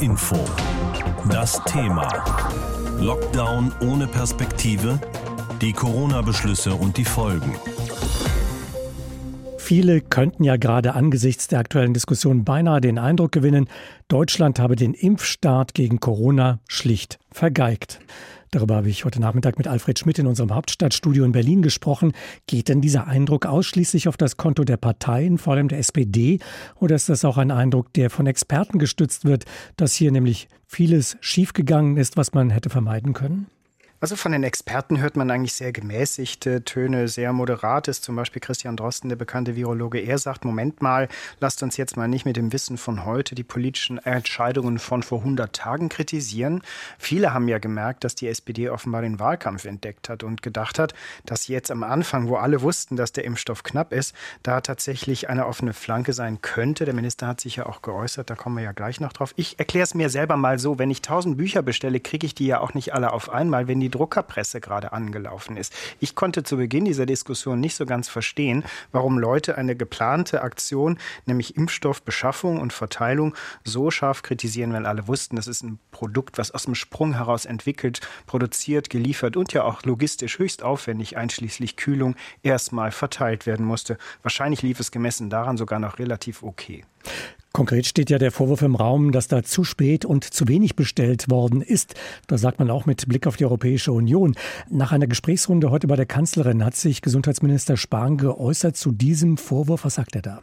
Info. Das Thema. Lockdown ohne Perspektive, die Corona-Beschlüsse und die Folgen. Viele könnten ja gerade angesichts der aktuellen Diskussion beinahe den Eindruck gewinnen, Deutschland habe den Impfstart gegen Corona schlicht vergeigt. Darüber habe ich heute Nachmittag mit Alfred Schmidt in unserem Hauptstadtstudio in Berlin gesprochen. Geht denn dieser Eindruck ausschließlich auf das Konto der Parteien, vor allem der SPD, oder ist das auch ein Eindruck, der von Experten gestützt wird, dass hier nämlich vieles schiefgegangen ist, was man hätte vermeiden können? Also von den Experten hört man eigentlich sehr gemäßigte Töne, sehr moderates. Zum Beispiel Christian Drosten, der bekannte Virologe, er sagt, Moment mal, lasst uns jetzt mal nicht mit dem Wissen von heute die politischen Entscheidungen von vor 100 Tagen kritisieren. Viele haben ja gemerkt, dass die SPD offenbar den Wahlkampf entdeckt hat und gedacht hat, dass jetzt am Anfang, wo alle wussten, dass der Impfstoff knapp ist, da tatsächlich eine offene Flanke sein könnte. Der Minister hat sich ja auch geäußert, da kommen wir ja gleich noch drauf. Ich erkläre es mir selber mal so, wenn ich 1000 Bücher bestelle, kriege ich die ja auch nicht alle auf einmal, wenn die die Druckerpresse gerade angelaufen ist. Ich konnte zu Beginn dieser Diskussion nicht so ganz verstehen, warum Leute eine geplante Aktion, nämlich Impfstoffbeschaffung und Verteilung, so scharf kritisieren, wenn alle wussten, das ist ein Produkt, was aus dem Sprung heraus entwickelt, produziert, geliefert und ja auch logistisch höchst aufwendig, einschließlich Kühlung, erstmal verteilt werden musste. Wahrscheinlich lief es gemessen daran sogar noch relativ okay. Konkret steht ja der Vorwurf im Raum, dass da zu spät und zu wenig bestellt worden ist. Das sagt man auch mit Blick auf die Europäische Union. Nach einer Gesprächsrunde heute bei der Kanzlerin hat sich Gesundheitsminister Spahn geäußert zu diesem Vorwurf. Was sagt er da?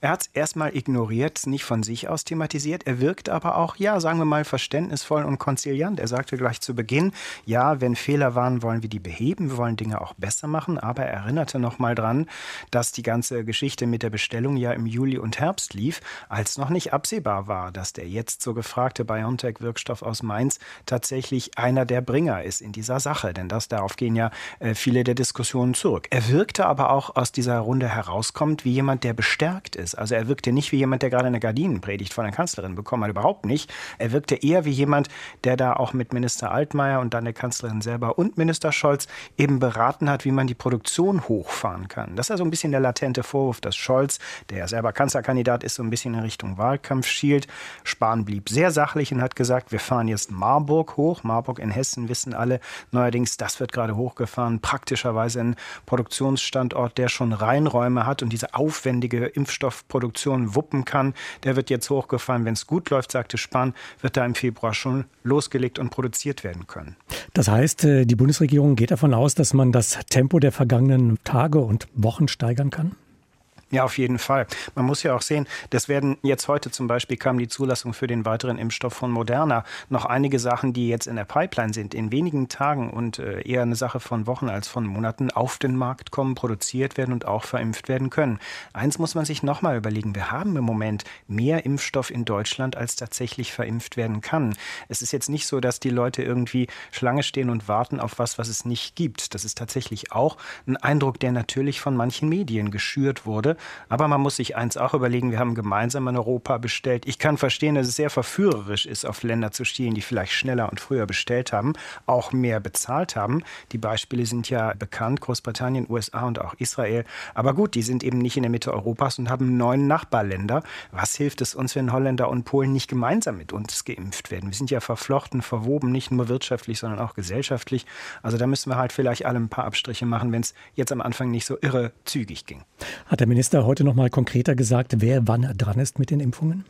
Er hat es erstmal ignoriert, nicht von sich aus thematisiert. Er wirkt aber auch, ja, sagen wir mal, verständnisvoll und konziliant. Er sagte gleich zu Beginn, ja, wenn Fehler waren, wollen wir die beheben, wir wollen Dinge auch besser machen. Aber er erinnerte nochmal dran, dass die ganze Geschichte mit der Bestellung ja im Juli und Herbst lief, als noch nicht absehbar war, dass der jetzt so gefragte BioNTech-Wirkstoff aus Mainz tatsächlich einer der Bringer ist in dieser Sache. Denn das, darauf gehen ja äh, viele der Diskussionen zurück. Er wirkte aber auch aus dieser Runde herauskommt wie jemand, der bestärkt Effekt ist. Also er wirkte nicht wie jemand, der gerade eine Gardinenpredigt von der Kanzlerin bekommen hat, überhaupt nicht. Er wirkte eher wie jemand, der da auch mit Minister Altmaier und dann der Kanzlerin selber und Minister Scholz eben beraten hat, wie man die Produktion hochfahren kann. Das ist also ein bisschen der latente Vorwurf, dass Scholz, der ja selber Kanzlerkandidat ist, so ein bisschen in Richtung Wahlkampf schielt. Spahn blieb sehr sachlich und hat gesagt, wir fahren jetzt Marburg hoch. Marburg in Hessen wissen alle neuerdings, das wird gerade hochgefahren, praktischerweise ein Produktionsstandort, der schon Reinräume hat und diese aufwendige Impfstoff Impfstoffproduktion wuppen kann. Der wird jetzt hochgefahren. Wenn es gut läuft, sagte Spahn, wird da im Februar schon losgelegt und produziert werden können. Das heißt, äh, die Bundesregierung geht davon aus, dass man das Tempo der vergangenen Tage und Wochen steigern kann? Ja, auf jeden Fall. Man muss ja auch sehen, das werden jetzt heute zum Beispiel kam die Zulassung für den weiteren Impfstoff von Moderna. Noch einige Sachen, die jetzt in der Pipeline sind, in wenigen Tagen und äh, eher eine Sache von Wochen als von Monaten auf den Markt kommen, produziert werden und auch verimpft werden können. Eins muss man sich nochmal überlegen. Wir haben im Moment mehr Impfstoff in Deutschland, als tatsächlich verimpft werden kann. Es ist jetzt nicht so, dass die Leute irgendwie Schlange stehen und warten auf was, was es nicht gibt. Das ist tatsächlich auch ein Eindruck, der natürlich von manchen Medien geschürt wurde. Aber man muss sich eins auch überlegen, wir haben gemeinsam in Europa bestellt. Ich kann verstehen, dass es sehr verführerisch ist, auf Länder zu stehen, die vielleicht schneller und früher bestellt haben, auch mehr bezahlt haben. Die Beispiele sind ja bekannt, Großbritannien, USA und auch Israel. Aber gut, die sind eben nicht in der Mitte Europas und haben neun Nachbarländer. Was hilft es uns, wenn Holländer und Polen nicht gemeinsam mit uns geimpft werden? Wir sind ja verflochten, verwoben, nicht nur wirtschaftlich, sondern auch gesellschaftlich. Also da müssen wir halt vielleicht alle ein paar Abstriche machen, wenn es jetzt am Anfang nicht so irre zügig ging. Hat der Minister Minister heute noch mal konkreter gesagt, wer wann dran ist mit den Impfungen?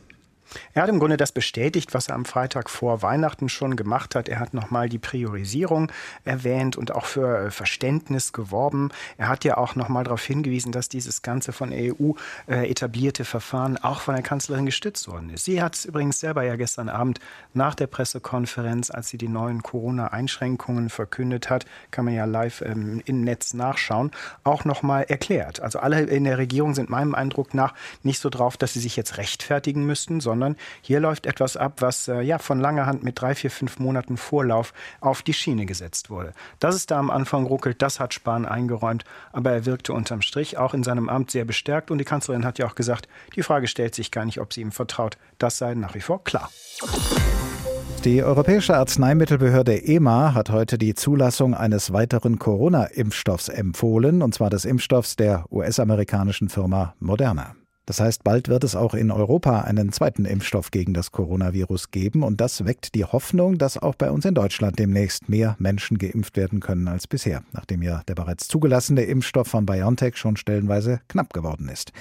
Er hat im Grunde das bestätigt, was er am Freitag vor Weihnachten schon gemacht hat. Er hat nochmal die Priorisierung erwähnt und auch für äh, Verständnis geworben. Er hat ja auch nochmal darauf hingewiesen, dass dieses ganze von EU äh, etablierte Verfahren auch von der Kanzlerin gestützt worden ist. Sie hat es übrigens selber ja gestern Abend nach der Pressekonferenz, als sie die neuen Corona-Einschränkungen verkündet hat, kann man ja live ähm, im Netz nachschauen, auch nochmal erklärt. Also alle in der Regierung sind meinem Eindruck nach nicht so drauf, dass sie sich jetzt rechtfertigen müssten, sondern sondern hier läuft etwas ab, was äh, ja von langer Hand mit drei, vier, fünf Monaten Vorlauf auf die Schiene gesetzt wurde. Dass es da am Anfang ruckelt, das hat Spahn eingeräumt, aber er wirkte unterm Strich auch in seinem Amt sehr bestärkt und die Kanzlerin hat ja auch gesagt, die Frage stellt sich gar nicht, ob sie ihm vertraut. Das sei nach wie vor klar. Die Europäische Arzneimittelbehörde EMA hat heute die Zulassung eines weiteren Corona-Impfstoffs empfohlen, und zwar des Impfstoffs der US-amerikanischen Firma Moderna. Das heißt, bald wird es auch in Europa einen zweiten Impfstoff gegen das Coronavirus geben und das weckt die Hoffnung, dass auch bei uns in Deutschland demnächst mehr Menschen geimpft werden können als bisher, nachdem ja der bereits zugelassene Impfstoff von BioNTech schon stellenweise knapp geworden ist.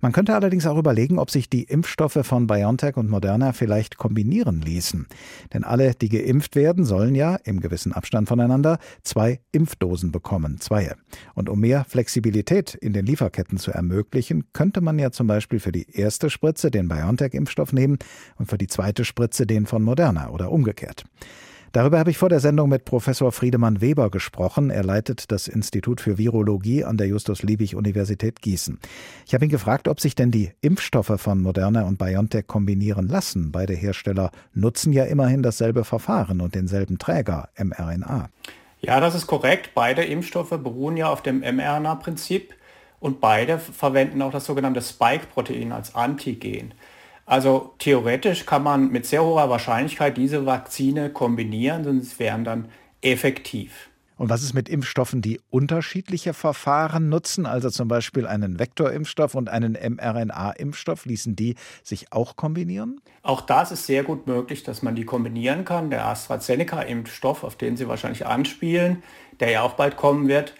Man könnte allerdings auch überlegen, ob sich die Impfstoffe von BioNTech und Moderna vielleicht kombinieren ließen. Denn alle, die geimpft werden, sollen ja im gewissen Abstand voneinander zwei Impfdosen bekommen, zwei. Und um mehr Flexibilität in den Lieferketten zu ermöglichen, könnte man ja zum Beispiel für die erste Spritze den BioNTech-Impfstoff nehmen und für die zweite Spritze den von Moderna oder umgekehrt. Darüber habe ich vor der Sendung mit Professor Friedemann Weber gesprochen. Er leitet das Institut für Virologie an der Justus-Liebig-Universität Gießen. Ich habe ihn gefragt, ob sich denn die Impfstoffe von Moderna und BioNTech kombinieren lassen. Beide Hersteller nutzen ja immerhin dasselbe Verfahren und denselben Träger, mRNA. Ja, das ist korrekt. Beide Impfstoffe beruhen ja auf dem mRNA-Prinzip und beide verwenden auch das sogenannte Spike-Protein als Antigen. Also theoretisch kann man mit sehr hoher Wahrscheinlichkeit diese Vakzine kombinieren und sie wären dann effektiv. Und was ist mit Impfstoffen, die unterschiedliche Verfahren nutzen, also zum Beispiel einen Vektorimpfstoff und einen mRNA-Impfstoff? Ließen die sich auch kombinieren? Auch das ist sehr gut möglich, dass man die kombinieren kann. Der AstraZeneca-Impfstoff, auf den Sie wahrscheinlich anspielen, der ja auch bald kommen wird,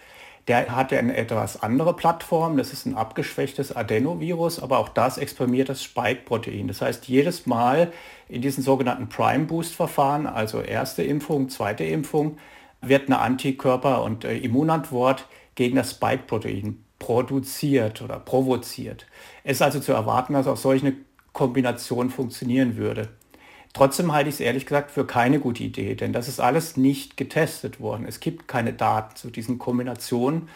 der hat ja eine etwas andere Plattform, das ist ein abgeschwächtes Adenovirus, aber auch das exprimiert das Spike-Protein. Das heißt, jedes Mal in diesen sogenannten Prime-Boost-Verfahren, also erste Impfung, zweite Impfung, wird eine Antikörper- und äh, Immunantwort gegen das Spike-Protein produziert oder provoziert. Es ist also zu erwarten, dass auch solch eine Kombination funktionieren würde. Trotzdem halte ich es ehrlich gesagt für keine gute Idee, denn das ist alles nicht getestet worden. Es gibt keine Daten zu diesen Kombinationen,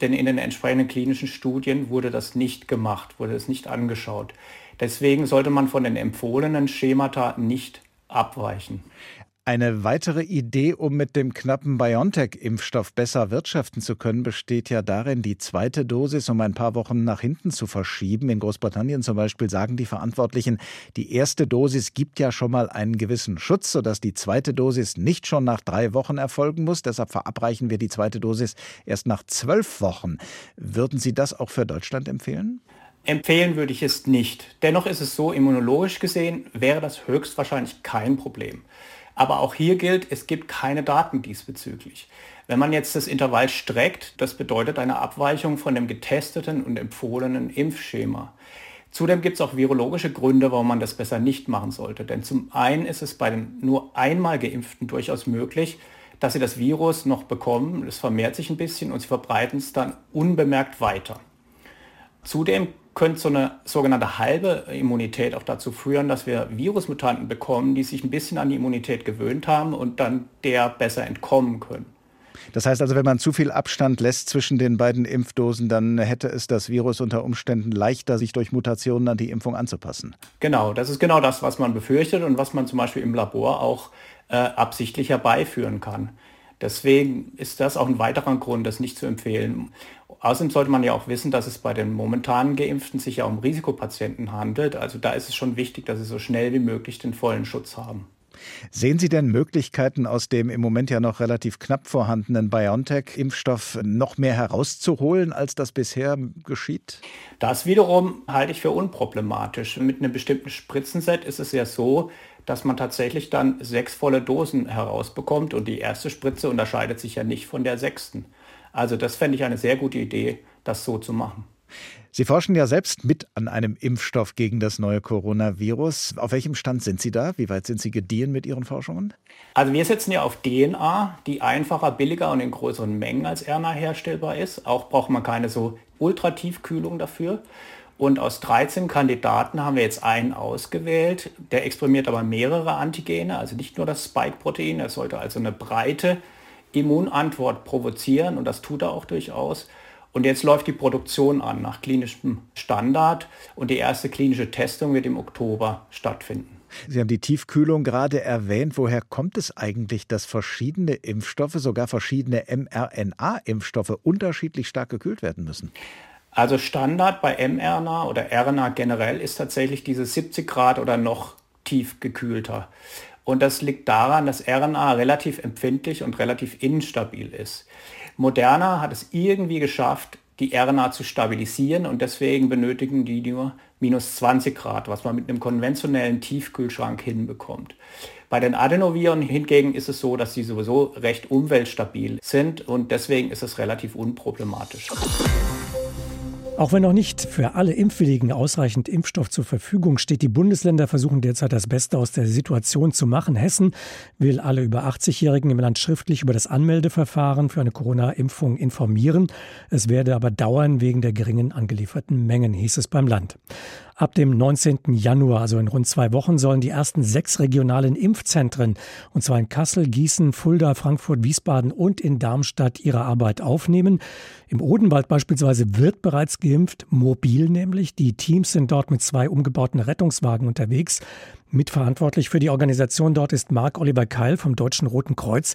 denn in den entsprechenden klinischen Studien wurde das nicht gemacht, wurde es nicht angeschaut. Deswegen sollte man von den empfohlenen Schemata nicht abweichen. Eine weitere Idee, um mit dem knappen BioNTech-Impfstoff besser wirtschaften zu können, besteht ja darin, die zweite Dosis um ein paar Wochen nach hinten zu verschieben. In Großbritannien zum Beispiel sagen die Verantwortlichen, die erste Dosis gibt ja schon mal einen gewissen Schutz, sodass die zweite Dosis nicht schon nach drei Wochen erfolgen muss. Deshalb verabreichen wir die zweite Dosis erst nach zwölf Wochen. Würden Sie das auch für Deutschland empfehlen? Empfehlen würde ich es nicht. Dennoch ist es so, immunologisch gesehen wäre das höchstwahrscheinlich kein Problem. Aber auch hier gilt, es gibt keine Daten diesbezüglich. Wenn man jetzt das Intervall streckt, das bedeutet eine Abweichung von dem getesteten und empfohlenen Impfschema. Zudem gibt es auch virologische Gründe, warum man das besser nicht machen sollte. Denn zum einen ist es bei den nur einmal geimpften durchaus möglich, dass sie das Virus noch bekommen, es vermehrt sich ein bisschen und sie verbreiten es dann unbemerkt weiter. Zudem könnte so eine sogenannte halbe Immunität auch dazu führen, dass wir Virusmutanten bekommen, die sich ein bisschen an die Immunität gewöhnt haben und dann der besser entkommen können. Das heißt also, wenn man zu viel Abstand lässt zwischen den beiden Impfdosen, dann hätte es das Virus unter Umständen leichter, sich durch Mutationen an die Impfung anzupassen. Genau, das ist genau das, was man befürchtet und was man zum Beispiel im Labor auch äh, absichtlich herbeiführen kann. Deswegen ist das auch ein weiterer Grund, das nicht zu empfehlen. Außerdem sollte man ja auch wissen, dass es bei den momentanen Geimpften sich ja um Risikopatienten handelt. Also da ist es schon wichtig, dass sie so schnell wie möglich den vollen Schutz haben. Sehen Sie denn Möglichkeiten, aus dem im Moment ja noch relativ knapp vorhandenen BioNTech-Impfstoff noch mehr herauszuholen, als das bisher geschieht? Das wiederum halte ich für unproblematisch. Mit einem bestimmten Spritzenset ist es ja so, dass man tatsächlich dann sechs volle Dosen herausbekommt und die erste Spritze unterscheidet sich ja nicht von der sechsten. Also das fände ich eine sehr gute Idee, das so zu machen. Sie forschen ja selbst mit an einem Impfstoff gegen das neue Coronavirus. Auf welchem Stand sind Sie da? Wie weit sind Sie gediehen mit Ihren Forschungen? Also wir setzen ja auf DNA, die einfacher, billiger und in größeren Mengen als RNA herstellbar ist. Auch braucht man keine so Ultratiefkühlung dafür. Und aus 13 Kandidaten haben wir jetzt einen ausgewählt. Der exprimiert aber mehrere Antigene, also nicht nur das Spike-Protein. Er sollte also eine breite Immunantwort provozieren und das tut er auch durchaus. Und jetzt läuft die Produktion an nach klinischem Standard und die erste klinische Testung wird im Oktober stattfinden. Sie haben die Tiefkühlung gerade erwähnt. Woher kommt es eigentlich, dass verschiedene Impfstoffe, sogar verschiedene mRNA-Impfstoffe, unterschiedlich stark gekühlt werden müssen? Also Standard bei mRNA oder RNA generell ist tatsächlich diese 70 Grad oder noch tief gekühlter. Und das liegt daran, dass RNA relativ empfindlich und relativ instabil ist. Moderna hat es irgendwie geschafft, die RNA zu stabilisieren und deswegen benötigen die nur minus 20 Grad, was man mit einem konventionellen Tiefkühlschrank hinbekommt. Bei den Adenoviren hingegen ist es so, dass sie sowieso recht umweltstabil sind und deswegen ist es relativ unproblematisch. Auch wenn noch nicht für alle Impfwilligen ausreichend Impfstoff zur Verfügung steht, die Bundesländer versuchen derzeit das Beste aus der Situation zu machen. Hessen will alle über 80-Jährigen im Land schriftlich über das Anmeldeverfahren für eine Corona-Impfung informieren. Es werde aber dauern wegen der geringen angelieferten Mengen, hieß es beim Land. Ab dem 19. Januar, also in rund zwei Wochen, sollen die ersten sechs regionalen Impfzentren, und zwar in Kassel, Gießen, Fulda, Frankfurt, Wiesbaden und in Darmstadt, ihre Arbeit aufnehmen. Im Odenwald beispielsweise wird bereits geimpft, mobil nämlich. Die Teams sind dort mit zwei umgebauten Rettungswagen unterwegs. Mitverantwortlich für die Organisation dort ist Marc-Oliver Keil vom Deutschen Roten Kreuz.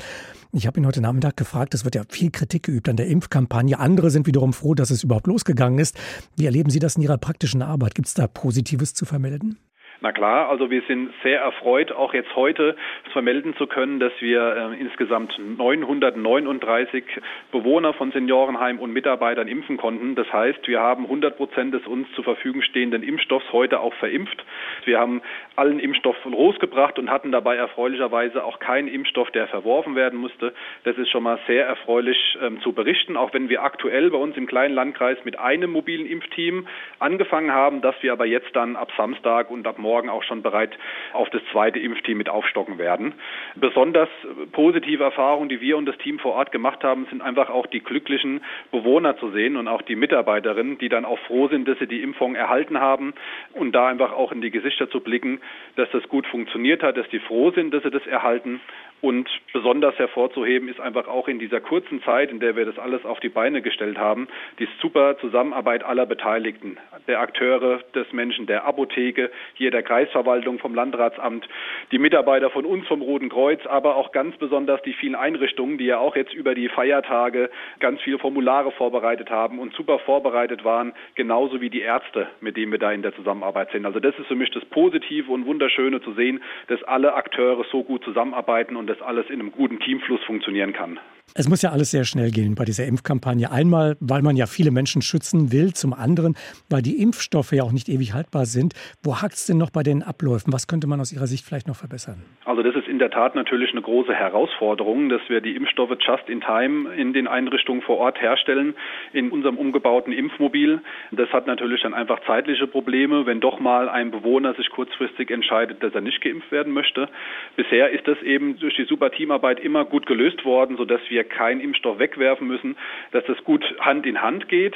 Ich habe ihn heute Nachmittag gefragt, es wird ja viel Kritik geübt an der Impfkampagne. Andere sind wiederum froh, dass es überhaupt losgegangen ist. Wie erleben Sie das in Ihrer praktischen Arbeit? Gibt es da Positives zu vermelden? Na klar, also wir sind sehr erfreut, auch jetzt heute vermelden zu können, dass wir äh, insgesamt 939 Bewohner von Seniorenheim und Mitarbeitern impfen konnten. Das heißt, wir haben 100 Prozent des uns zur Verfügung stehenden Impfstoffs heute auch verimpft. Wir haben allen Impfstoff losgebracht und hatten dabei erfreulicherweise auch keinen Impfstoff, der verworfen werden musste. Das ist schon mal sehr erfreulich ähm, zu berichten, auch wenn wir aktuell bei uns im kleinen Landkreis mit einem mobilen Impfteam angefangen haben, dass wir aber jetzt dann ab Samstag und ab morgen auch schon bereit auf das zweite Impfteam mit aufstocken werden. Besonders positive Erfahrungen, die wir und das Team vor Ort gemacht haben, sind einfach auch die glücklichen Bewohner zu sehen und auch die Mitarbeiterinnen, die dann auch froh sind, dass sie die Impfung erhalten haben und da einfach auch in die Gesichter zu blicken, dass das gut funktioniert hat, dass die froh sind, dass sie das erhalten und besonders hervorzuheben ist einfach auch in dieser kurzen Zeit, in der wir das alles auf die Beine gestellt haben, die super Zusammenarbeit aller Beteiligten, der Akteure, des Menschen, der Apotheke, hier der Kreisverwaltung, vom Landratsamt, die Mitarbeiter von uns vom Roten Kreuz, aber auch ganz besonders die vielen Einrichtungen, die ja auch jetzt über die Feiertage ganz viele Formulare vorbereitet haben und super vorbereitet waren, genauso wie die Ärzte, mit denen wir da in der Zusammenarbeit sind. Also das ist für mich das Positive und Wunderschöne zu sehen, dass alle Akteure so gut zusammenarbeiten und das alles in einem guten Teamfluss funktionieren kann. Es muss ja alles sehr schnell gehen bei dieser Impfkampagne. Einmal, weil man ja viele Menschen schützen will, zum anderen, weil die Impfstoffe ja auch nicht ewig haltbar sind. Wo hakt es denn noch bei den Abläufen? Was könnte man aus Ihrer Sicht vielleicht noch verbessern? Also das ist in der Tat natürlich eine große Herausforderung, dass wir die Impfstoffe just in time in den Einrichtungen vor Ort herstellen, in unserem umgebauten Impfmobil. Das hat natürlich dann einfach zeitliche Probleme, wenn doch mal ein Bewohner sich kurzfristig entscheidet, dass er nicht geimpft werden möchte. Bisher ist das eben durch die super Teamarbeit immer gut gelöst worden, sodass wir keinen Impfstoff wegwerfen müssen, dass das gut Hand in Hand geht.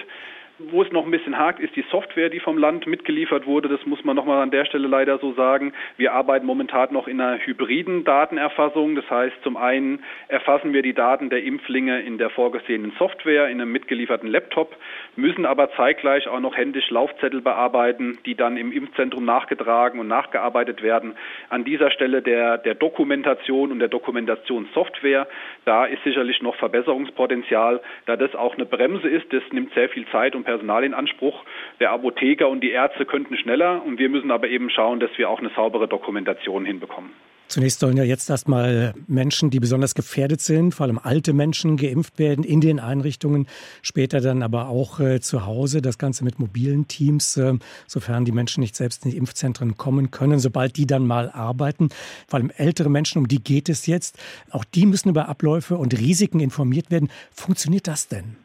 Wo es noch ein bisschen hakt, ist die Software, die vom Land mitgeliefert wurde. Das muss man nochmal an der Stelle leider so sagen. Wir arbeiten momentan noch in einer hybriden Datenerfassung. Das heißt, zum einen erfassen wir die Daten der Impflinge in der vorgesehenen Software, in einem mitgelieferten Laptop, müssen aber zeitgleich auch noch händisch Laufzettel bearbeiten, die dann im Impfzentrum nachgetragen und nachgearbeitet werden. An dieser Stelle der, der Dokumentation und der Dokumentationssoftware, da ist sicherlich noch Verbesserungspotenzial, da das auch eine Bremse ist. Das nimmt sehr viel Zeit und Personal in Anspruch. Der Apotheker und die Ärzte könnten schneller und wir müssen aber eben schauen, dass wir auch eine saubere Dokumentation hinbekommen. Zunächst sollen ja jetzt erstmal Menschen, die besonders gefährdet sind, vor allem alte Menschen, geimpft werden in den Einrichtungen, später dann aber auch äh, zu Hause. Das Ganze mit mobilen Teams, äh, sofern die Menschen nicht selbst in die Impfzentren kommen können, sobald die dann mal arbeiten. Vor allem ältere Menschen, um die geht es jetzt. Auch die müssen über Abläufe und Risiken informiert werden. Funktioniert das denn?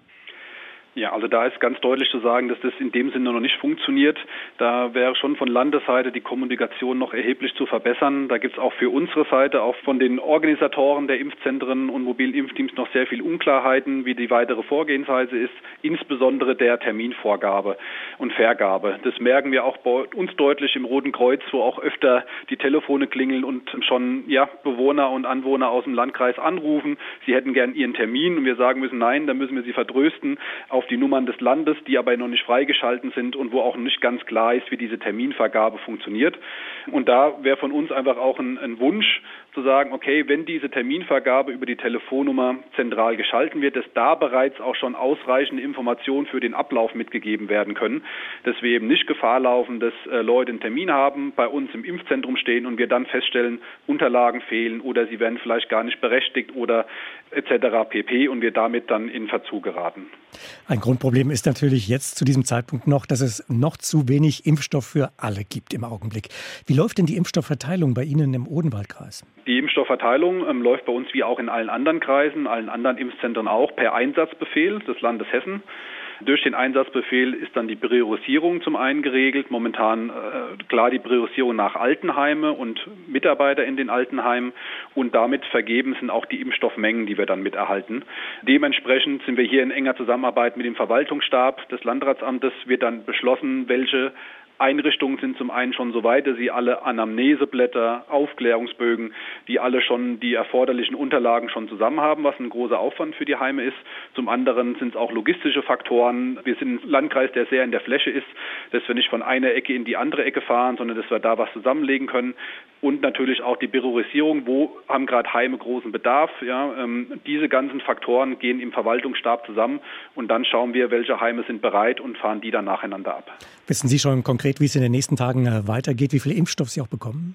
Ja, also da ist ganz deutlich zu sagen, dass das in dem Sinne noch nicht funktioniert. Da wäre schon von Landesseite die Kommunikation noch erheblich zu verbessern. Da gibt es auch für unsere Seite, auch von den Organisatoren der Impfzentren und mobilen Impfteams noch sehr viel Unklarheiten, wie die weitere Vorgehensweise ist, insbesondere der Terminvorgabe und Vergabe. Das merken wir auch bei uns deutlich im Roten Kreuz, wo auch öfter die Telefone klingeln und schon ja, Bewohner und Anwohner aus dem Landkreis anrufen. Sie hätten gern ihren Termin und wir sagen müssen, nein, da müssen wir sie vertrösten. Auf auf die Nummern des Landes, die aber noch nicht freigeschalten sind und wo auch nicht ganz klar ist, wie diese Terminvergabe funktioniert. Und da wäre von uns einfach auch ein, ein Wunsch, zu sagen, okay, wenn diese Terminvergabe über die Telefonnummer zentral geschalten wird, dass da bereits auch schon ausreichende Informationen für den Ablauf mitgegeben werden können, dass wir eben nicht Gefahr laufen, dass äh, Leute einen Termin haben, bei uns im Impfzentrum stehen und wir dann feststellen, Unterlagen fehlen oder sie werden vielleicht gar nicht berechtigt oder etc. pp. und wir damit dann in Verzug geraten. Ein Grundproblem ist natürlich jetzt zu diesem Zeitpunkt noch, dass es noch zu wenig Impfstoff für alle gibt im Augenblick. Wie läuft denn die Impfstoffverteilung bei Ihnen im Odenwaldkreis? Die Impfstoffverteilung ähm, läuft bei uns wie auch in allen anderen Kreisen, allen anderen Impfzentren auch per Einsatzbefehl des Landes Hessen. Durch den Einsatzbefehl ist dann die Priorisierung zum einen geregelt. Momentan äh, klar die Priorisierung nach Altenheime und Mitarbeiter in den Altenheimen und damit vergeben sind auch die Impfstoffmengen, die wir dann miterhalten. Dementsprechend sind wir hier in enger Zusammenarbeit mit dem Verwaltungsstab des Landratsamtes wird dann beschlossen, welche Einrichtungen sind zum einen schon so weit, dass sie alle Anamneseblätter, Aufklärungsbögen, die alle schon die erforderlichen Unterlagen schon zusammen haben, was ein großer Aufwand für die Heime ist. Zum anderen sind es auch logistische Faktoren. Wir sind ein Landkreis, der sehr in der Fläche ist, dass wir nicht von einer Ecke in die andere Ecke fahren, sondern dass wir da was zusammenlegen können. Und natürlich auch die Priorisierung, wo haben gerade Heime großen Bedarf. Ja, ähm, diese ganzen Faktoren gehen im Verwaltungsstab zusammen und dann schauen wir, welche Heime sind bereit und fahren die dann nacheinander ab. Wissen Sie schon konkret, konkret, wie es in den nächsten Tagen äh, weitergeht, wie viel Impfstoff Sie auch bekommen?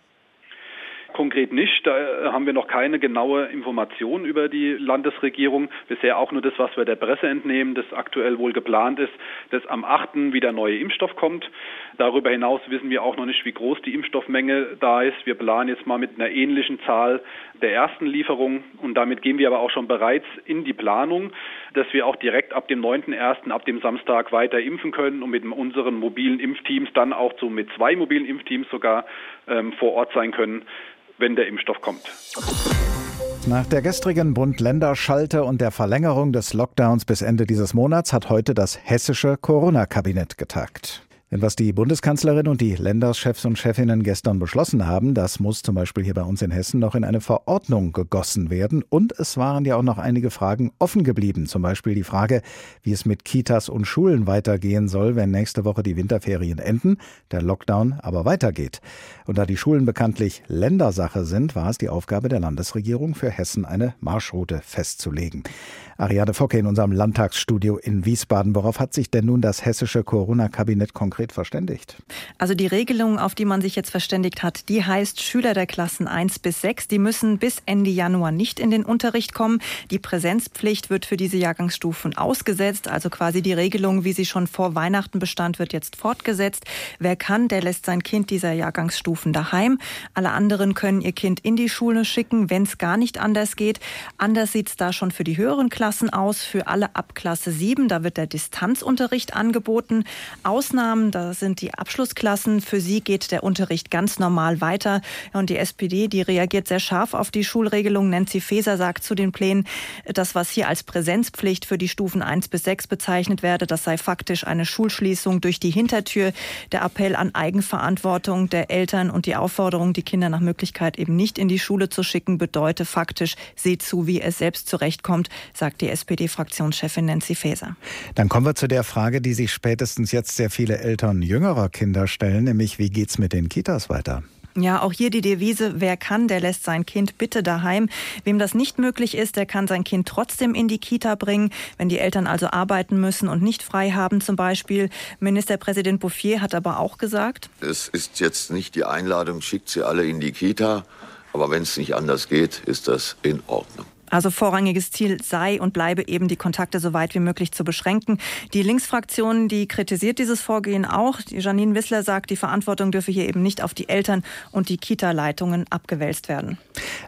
Konkret nicht. Da äh, haben wir noch keine genaue Information über die Landesregierung. Bisher auch nur das, was wir der Presse entnehmen, das aktuell wohl geplant ist, dass am 8. wieder neuer Impfstoff kommt. Darüber hinaus wissen wir auch noch nicht, wie groß die Impfstoffmenge da ist. Wir planen jetzt mal mit einer ähnlichen Zahl der ersten Lieferung und damit gehen wir aber auch schon bereits in die Planung, dass wir auch direkt ab dem 9.1., ab dem Samstag weiter impfen können und mit unseren mobilen Impfteams dann auch so mit zwei mobilen Impfteams sogar ähm, vor Ort sein können wenn der Impfstoff kommt. Nach der gestrigen Bund-Länder-Schalte und der Verlängerung des Lockdowns bis Ende dieses Monats hat heute das hessische Corona-Kabinett getagt. Denn was die Bundeskanzlerin und die Länderchefs und Chefinnen gestern beschlossen haben, das muss zum Beispiel hier bei uns in Hessen noch in eine Verordnung gegossen werden. Und es waren ja auch noch einige Fragen offen geblieben. Zum Beispiel die Frage, wie es mit Kitas und Schulen weitergehen soll, wenn nächste Woche die Winterferien enden, der Lockdown aber weitergeht. Und da die Schulen bekanntlich Ländersache sind, war es die Aufgabe der Landesregierung für Hessen eine Marschroute festzulegen. Ariane Focke in unserem Landtagsstudio in Wiesbaden. Worauf hat sich denn nun das hessische Corona-Kabinett konkret verständigt? Also die Regelung, auf die man sich jetzt verständigt hat, die heißt, Schüler der Klassen 1 bis 6, die müssen bis Ende Januar nicht in den Unterricht kommen. Die Präsenzpflicht wird für diese Jahrgangsstufen ausgesetzt. Also quasi die Regelung, wie sie schon vor Weihnachten bestand, wird jetzt fortgesetzt. Wer kann, der lässt sein Kind dieser Jahrgangsstufen daheim. Alle anderen können ihr Kind in die Schule schicken, wenn es gar nicht anders geht. Anders sieht es da schon für die höheren Klassen Klassen aus für alle ab Klasse 7. Da wird der Distanzunterricht angeboten. Ausnahmen, da sind die Abschlussklassen. Für sie geht der Unterricht ganz normal weiter. Und die SPD, die reagiert sehr scharf auf die Schulregelung. Nancy Faeser sagt zu den Plänen, das, was hier als Präsenzpflicht für die Stufen 1 bis 6 bezeichnet werde, das sei faktisch eine Schulschließung durch die Hintertür. Der Appell an Eigenverantwortung der Eltern und die Aufforderung, die Kinder nach Möglichkeit eben nicht in die Schule zu schicken, bedeutet faktisch, seht zu, wie es selbst zurechtkommt, sagt die SPD-Fraktionschefin Nancy Faeser. Dann kommen wir zu der Frage, die sich spätestens jetzt sehr viele Eltern jüngerer Kinder stellen, nämlich wie geht's mit den Kitas weiter? Ja, auch hier die Devise, wer kann, der lässt sein Kind bitte daheim. Wem das nicht möglich ist, der kann sein Kind trotzdem in die Kita bringen, wenn die Eltern also arbeiten müssen und nicht frei haben zum Beispiel. Ministerpräsident Bouffier hat aber auch gesagt, es ist jetzt nicht die Einladung, schickt sie alle in die Kita, aber wenn es nicht anders geht, ist das in Ordnung. Also vorrangiges Ziel sei und bleibe eben, die Kontakte so weit wie möglich zu beschränken. Die Linksfraktion, die kritisiert dieses Vorgehen auch. Janine Wissler sagt, die Verantwortung dürfe hier eben nicht auf die Eltern und die Kita-Leitungen abgewälzt werden.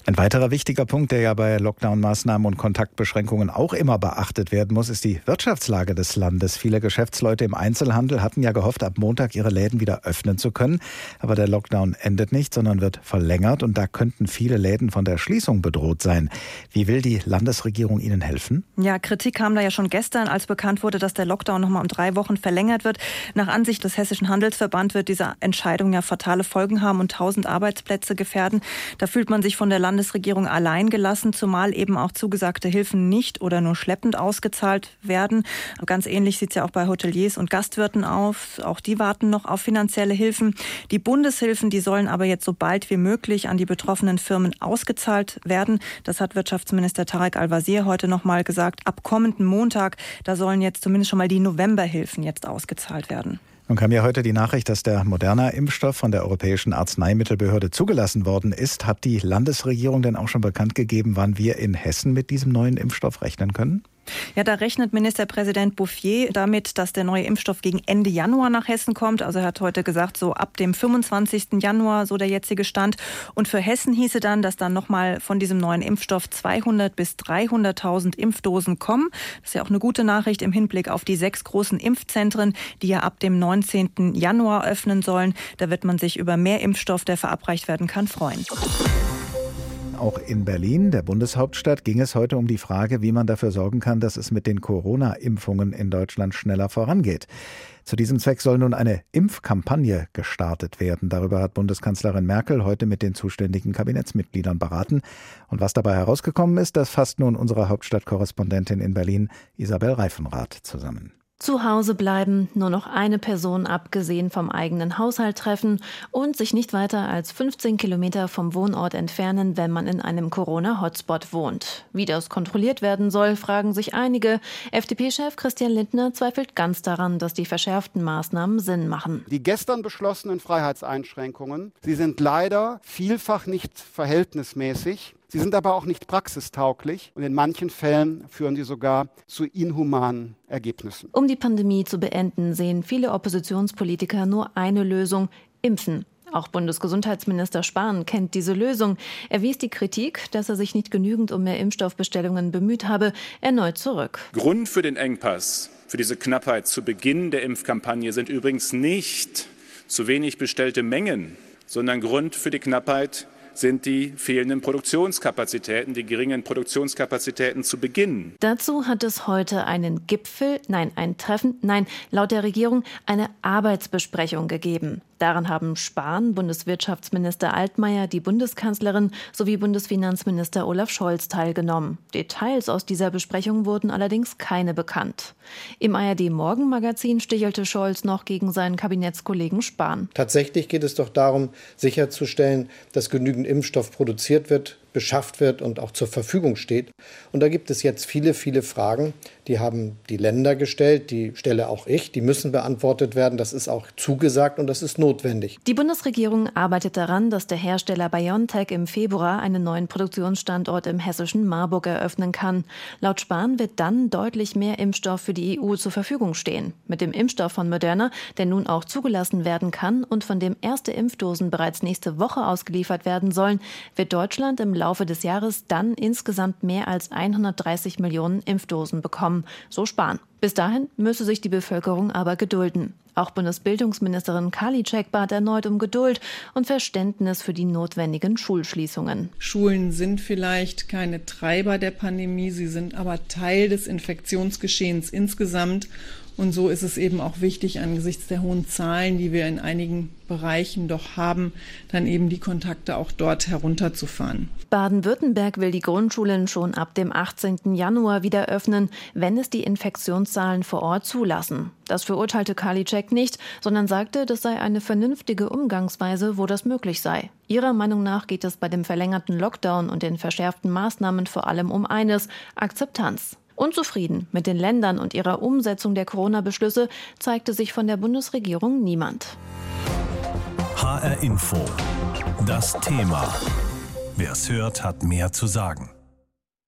Ein weiterer wichtiger Punkt, der ja bei Lockdown-Maßnahmen und Kontaktbeschränkungen auch immer beachtet werden muss, ist die Wirtschaftslage des Landes. Viele Geschäftsleute im Einzelhandel hatten ja gehofft, ab Montag ihre Läden wieder öffnen zu können. Aber der Lockdown endet nicht, sondern wird verlängert und da könnten viele Läden von der Schließung bedroht sein. Wie Will die Landesregierung Ihnen helfen? Ja, Kritik kam da ja schon gestern, als bekannt wurde, dass der Lockdown noch mal um drei Wochen verlängert wird. Nach Ansicht des Hessischen Handelsverband wird diese Entscheidung ja fatale Folgen haben und tausend Arbeitsplätze gefährden. Da fühlt man sich von der Landesregierung allein gelassen, zumal eben auch zugesagte Hilfen nicht oder nur schleppend ausgezahlt werden. Ganz ähnlich sieht es ja auch bei Hoteliers und Gastwirten auf. Auch die warten noch auf finanzielle Hilfen. Die Bundeshilfen, die sollen aber jetzt so bald wie möglich an die betroffenen Firmen ausgezahlt werden. Das hat Wirtschaftsminister Tarek Al-Wazir heute noch mal gesagt. Ab kommenden Montag, da sollen jetzt zumindest schon mal die Novemberhilfen jetzt ausgezahlt werden. Nun kam ja heute die Nachricht, dass der Moderna-Impfstoff von der Europäischen Arzneimittelbehörde zugelassen worden ist. Hat die Landesregierung denn auch schon bekannt gegeben, wann wir in Hessen mit diesem neuen Impfstoff rechnen können? Ja, da rechnet Ministerpräsident Bouffier damit, dass der neue Impfstoff gegen Ende Januar nach Hessen kommt. Also er hat heute gesagt, so ab dem 25. Januar, so der jetzige Stand. Und für Hessen hieße dann, dass dann nochmal von diesem neuen Impfstoff 200 bis 300.000 Impfdosen kommen. Das ist ja auch eine gute Nachricht im Hinblick auf die sechs großen Impfzentren, die ja ab dem 19. Januar öffnen sollen. Da wird man sich über mehr Impfstoff, der verabreicht werden kann, freuen. Auch in Berlin, der Bundeshauptstadt, ging es heute um die Frage, wie man dafür sorgen kann, dass es mit den Corona-Impfungen in Deutschland schneller vorangeht. Zu diesem Zweck soll nun eine Impfkampagne gestartet werden. Darüber hat Bundeskanzlerin Merkel heute mit den zuständigen Kabinettsmitgliedern beraten. Und was dabei herausgekommen ist, das fasst nun unsere Hauptstadtkorrespondentin in Berlin, Isabel Reifenrath, zusammen. Zu Hause bleiben, nur noch eine Person abgesehen vom eigenen Haushalt treffen und sich nicht weiter als 15 Kilometer vom Wohnort entfernen, wenn man in einem Corona-Hotspot wohnt. Wie das kontrolliert werden soll, fragen sich einige. FDP-Chef Christian Lindner zweifelt ganz daran, dass die verschärften Maßnahmen Sinn machen. Die gestern beschlossenen Freiheitseinschränkungen, sie sind leider vielfach nicht verhältnismäßig Sie sind aber auch nicht praxistauglich und in manchen Fällen führen sie sogar zu inhumanen Ergebnissen. Um die Pandemie zu beenden, sehen viele Oppositionspolitiker nur eine Lösung, impfen. Auch Bundesgesundheitsminister Spahn kennt diese Lösung. Er wies die Kritik, dass er sich nicht genügend um mehr Impfstoffbestellungen bemüht habe, erneut zurück. Grund für den Engpass, für diese Knappheit zu Beginn der Impfkampagne sind übrigens nicht zu wenig bestellte Mengen, sondern Grund für die Knappheit sind die fehlenden Produktionskapazitäten, die geringen Produktionskapazitäten zu Beginn. Dazu hat es heute einen Gipfel, nein, ein Treffen, nein, laut der Regierung eine Arbeitsbesprechung gegeben. Daran haben Spahn, Bundeswirtschaftsminister Altmaier, die Bundeskanzlerin sowie Bundesfinanzminister Olaf Scholz teilgenommen. Details aus dieser Besprechung wurden allerdings keine bekannt. Im ARD Morgenmagazin stichelte Scholz noch gegen seinen Kabinettskollegen Spahn. Tatsächlich geht es doch darum, sicherzustellen, dass genügend Impfstoff produziert wird, beschafft wird und auch zur Verfügung steht. Und da gibt es jetzt viele, viele Fragen, die haben die Länder gestellt, die stelle auch ich, die müssen beantwortet werden. Das ist auch zugesagt und das ist notwendig. Die Bundesregierung arbeitet daran, dass der Hersteller BioNTech im Februar einen neuen Produktionsstandort im hessischen Marburg eröffnen kann. Laut Spahn wird dann deutlich mehr Impfstoff für die EU zur Verfügung stehen. Mit dem Impfstoff von Moderna, der nun auch zugelassen werden kann und von dem erste Impfdosen bereits nächste Woche ausgeliefert werden sollen, wird Deutschland im Laufe des Jahres dann insgesamt mehr als 130 Millionen Impfdosen bekommen, so Spahn. Bis dahin müsse sich die Bevölkerung aber gedulden. Auch Bundesbildungsministerin Karliczek bat erneut um Geduld und Verständnis für die notwendigen Schulschließungen. Schulen sind vielleicht keine Treiber der Pandemie, sie sind aber Teil des Infektionsgeschehens insgesamt. Und so ist es eben auch wichtig, angesichts der hohen Zahlen, die wir in einigen Bereichen doch haben, dann eben die Kontakte auch dort herunterzufahren. Baden-Württemberg will die Grundschulen schon ab dem 18. Januar wieder öffnen, wenn es die Infektionszahlen vor Ort zulassen. Das verurteilte Karliczek nicht, sondern sagte, das sei eine vernünftige Umgangsweise, wo das möglich sei. Ihrer Meinung nach geht es bei dem verlängerten Lockdown und den verschärften Maßnahmen vor allem um eines Akzeptanz. Unzufrieden mit den Ländern und ihrer Umsetzung der Corona-Beschlüsse zeigte sich von der Bundesregierung niemand. HR Info. Das Thema. Wer es hört, hat mehr zu sagen.